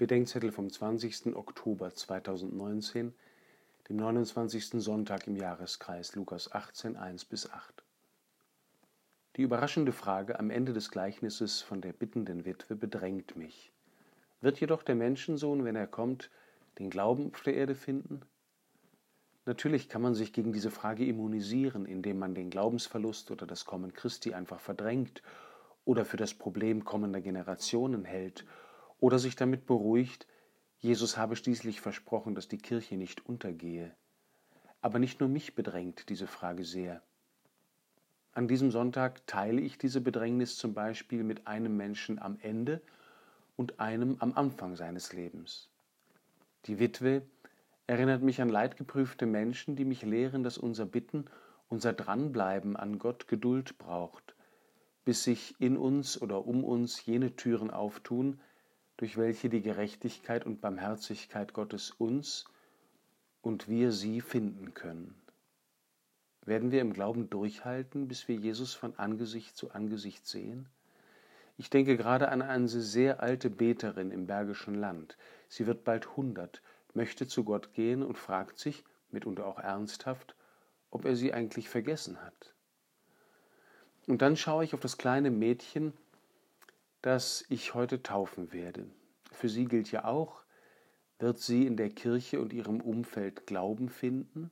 Bedenkzettel vom 20. Oktober 2019, dem 29. Sonntag im Jahreskreis Lukas 18, 1 bis 8. Die überraschende Frage am Ende des Gleichnisses von der bittenden Witwe bedrängt mich. Wird jedoch der Menschensohn, wenn er kommt, den Glauben auf der Erde finden? Natürlich kann man sich gegen diese Frage immunisieren, indem man den Glaubensverlust oder das Kommen Christi einfach verdrängt oder für das Problem kommender Generationen hält oder sich damit beruhigt, Jesus habe schließlich versprochen, dass die Kirche nicht untergehe. Aber nicht nur mich bedrängt diese Frage sehr. An diesem Sonntag teile ich diese Bedrängnis zum Beispiel mit einem Menschen am Ende und einem am Anfang seines Lebens. Die Witwe erinnert mich an leidgeprüfte Menschen, die mich lehren, dass unser Bitten, unser Dranbleiben an Gott Geduld braucht, bis sich in uns oder um uns jene Türen auftun, durch welche die Gerechtigkeit und Barmherzigkeit Gottes uns und wir sie finden können. Werden wir im Glauben durchhalten, bis wir Jesus von Angesicht zu Angesicht sehen? Ich denke gerade an eine sehr alte Beterin im Bergischen Land. Sie wird bald hundert, möchte zu Gott gehen und fragt sich, mitunter auch ernsthaft, ob er sie eigentlich vergessen hat. Und dann schaue ich auf das kleine Mädchen, das ich heute taufen werde. Für sie gilt ja auch, wird sie in der Kirche und ihrem Umfeld Glauben finden?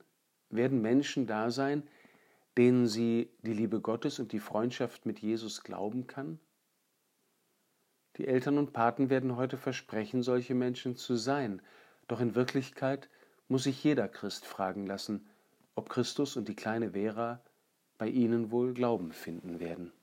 Werden Menschen da sein, denen sie die Liebe Gottes und die Freundschaft mit Jesus glauben kann? Die Eltern und Paten werden heute versprechen, solche Menschen zu sein, doch in Wirklichkeit muss sich jeder Christ fragen lassen, ob Christus und die kleine Vera bei ihnen wohl Glauben finden werden.